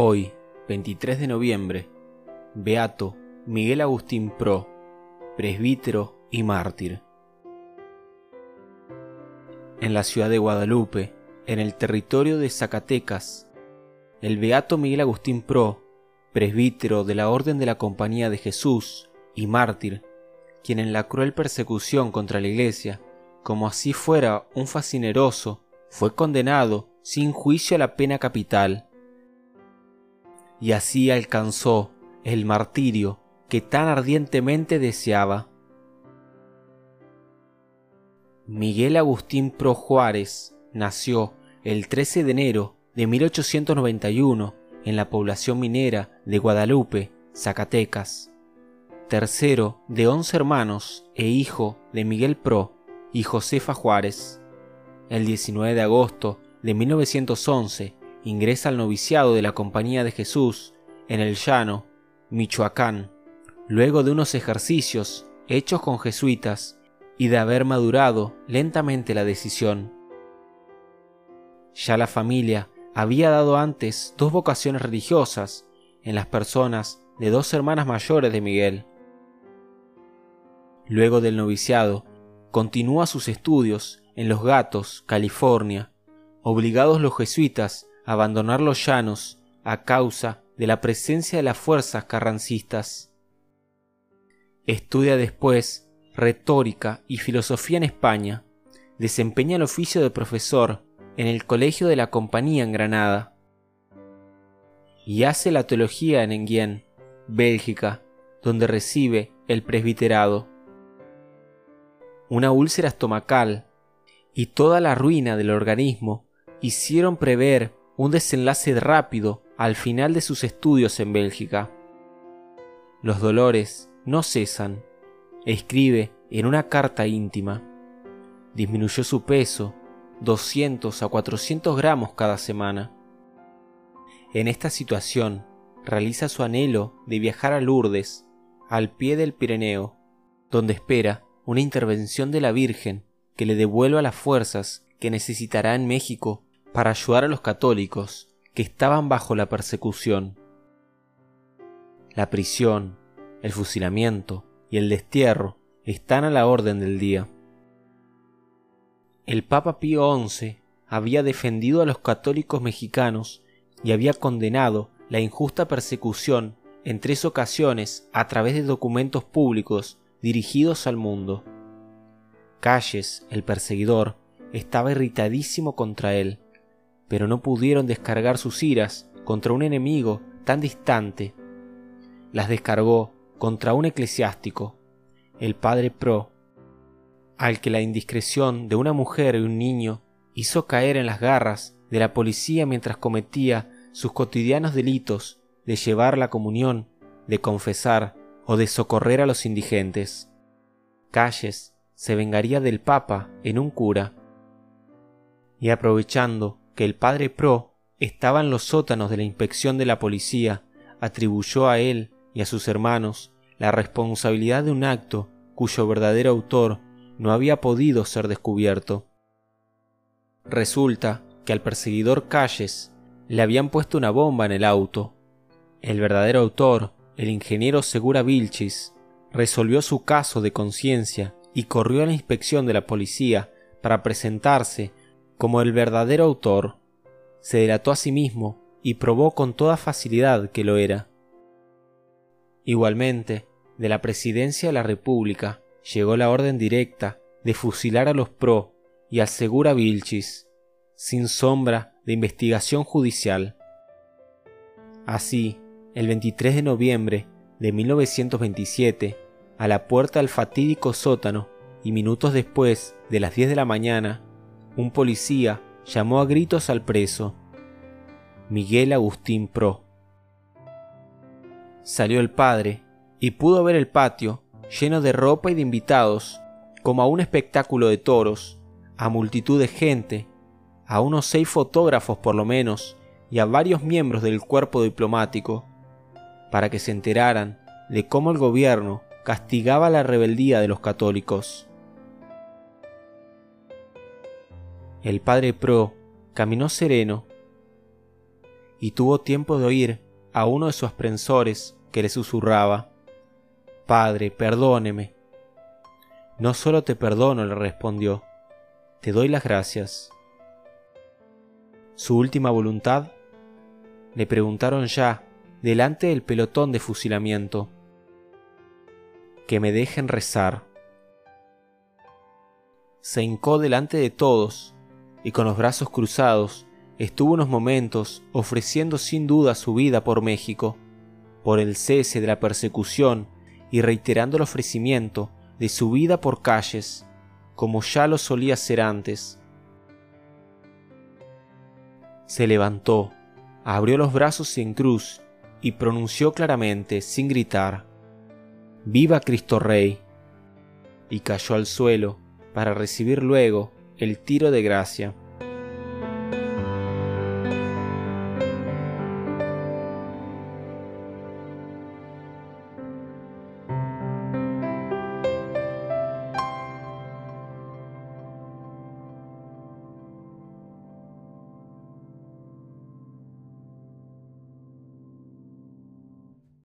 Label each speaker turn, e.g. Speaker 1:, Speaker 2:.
Speaker 1: Hoy, 23 de noviembre, Beato Miguel Agustín Pro, presbítero y mártir. En la ciudad de Guadalupe, en el territorio de Zacatecas, el Beato Miguel Agustín Pro, presbítero de la Orden de la Compañía de Jesús y mártir, quien en la cruel persecución contra la Iglesia, como así fuera un fascineroso, fue condenado sin juicio a la pena capital y así alcanzó el martirio que tan ardientemente deseaba. Miguel Agustín Pro Juárez nació el 13 de enero de 1891 en la población minera de Guadalupe, Zacatecas. Tercero de once hermanos e hijo de Miguel Pro y Josefa Juárez. El 19 de agosto de 1911 ingresa al noviciado de la Compañía de Jesús en el Llano, Michoacán, luego de unos ejercicios hechos con jesuitas y de haber madurado lentamente la decisión. Ya la familia había dado antes dos vocaciones religiosas en las personas de dos hermanas mayores de Miguel. Luego del noviciado, continúa sus estudios en Los Gatos, California, obligados los jesuitas abandonar los llanos a causa de la presencia de las fuerzas carrancistas. Estudia después retórica y filosofía en España. Desempeña el oficio de profesor en el Colegio de la Compañía en Granada. Y hace la teología en Enghien, Bélgica, donde recibe el presbiterado. Una úlcera estomacal y toda la ruina del organismo hicieron prever un desenlace rápido al final de sus estudios en Bélgica. Los dolores no cesan. Escribe en una carta íntima. Disminuyó su peso 200 a 400 gramos cada semana. En esta situación, realiza su anhelo de viajar a Lourdes, al pie del Pirineo, donde espera una intervención de la Virgen que le devuelva las fuerzas que necesitará en México para ayudar a los católicos que estaban bajo la persecución. La prisión, el fusilamiento y el destierro están a la orden del día. El Papa Pío XI había defendido a los católicos mexicanos y había condenado la injusta persecución en tres ocasiones a través de documentos públicos dirigidos al mundo. Calles, el perseguidor, estaba irritadísimo contra él pero no pudieron descargar sus iras contra un enemigo tan distante. Las descargó contra un eclesiástico, el padre Pro, al que la indiscreción de una mujer y un niño hizo caer en las garras de la policía mientras cometía sus cotidianos delitos de llevar la comunión, de confesar o de socorrer a los indigentes. Calles se vengaría del Papa en un cura. Y aprovechando que el padre Pro estaba en los sótanos de la inspección de la policía, atribuyó a él y a sus hermanos la responsabilidad de un acto cuyo verdadero autor no había podido ser descubierto. Resulta que al perseguidor Calles le habían puesto una bomba en el auto. El verdadero autor, el ingeniero Segura Vilchis, resolvió su caso de conciencia y corrió a la inspección de la policía para presentarse como el verdadero autor, se delató a sí mismo y probó con toda facilidad que lo era. Igualmente, de la presidencia de la República llegó la orden directa de fusilar a los pro y al segura Vilchis, sin sombra de investigación judicial. Así, el 23 de noviembre de 1927, a la puerta del fatídico sótano y minutos después de las 10 de la mañana, un policía llamó a gritos al preso, Miguel Agustín Pro. Salió el padre y pudo ver el patio lleno de ropa y de invitados, como a un espectáculo de toros, a multitud de gente, a unos seis fotógrafos por lo menos, y a varios miembros del cuerpo diplomático, para que se enteraran de cómo el gobierno castigaba la rebeldía de los católicos. El padre Pro caminó sereno y tuvo tiempo de oír a uno de sus aprensores que le susurraba, Padre, perdóneme. No solo te perdono, le respondió, te doy las gracias. Su última voluntad, le preguntaron ya, delante del pelotón de fusilamiento, que me dejen rezar. Se hincó delante de todos y con los brazos cruzados estuvo unos momentos ofreciendo sin duda su vida por México, por el cese de la persecución y reiterando el ofrecimiento de su vida por calles, como ya lo solía hacer antes. Se levantó, abrió los brazos en cruz y pronunció claramente, sin gritar, Viva Cristo Rey, y cayó al suelo para recibir luego el tiro de gracia.